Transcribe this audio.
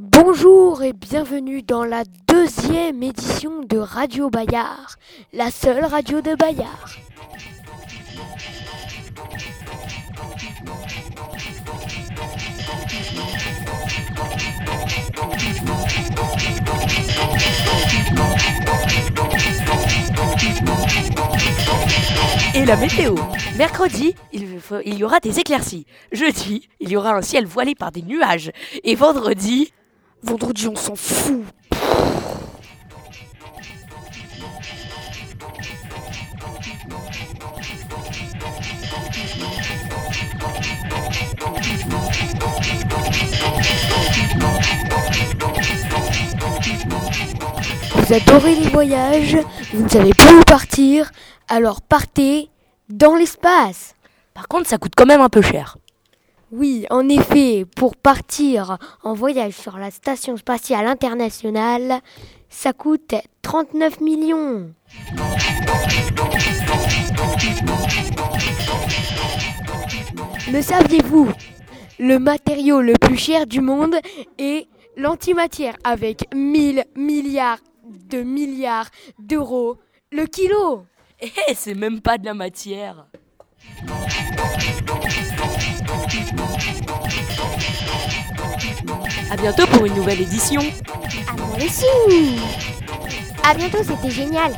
Bonjour et bienvenue dans la deuxième édition de Radio Bayard, la seule radio de Bayard. Et la météo. Mercredi, il, y aura des éclaircies. Jeudi, il y aura un ciel voilé par des nuages. Et vendredi, Vendredi, on s'en fout. Vous adorez les voyages, vous ne savez plus où partir, alors partez dans l'espace. par contre, ça coûte quand même un peu cher. Oui, en effet, pour partir en voyage sur la station spatiale internationale, ça coûte 39 millions. Le saviez-vous Le matériau le plus cher du monde est l'antimatière avec 1000 milliards de milliards d'euros le kilo. Eh, c'est même pas de la matière. À bientôt pour une nouvelle édition. À bientôt, c'était génial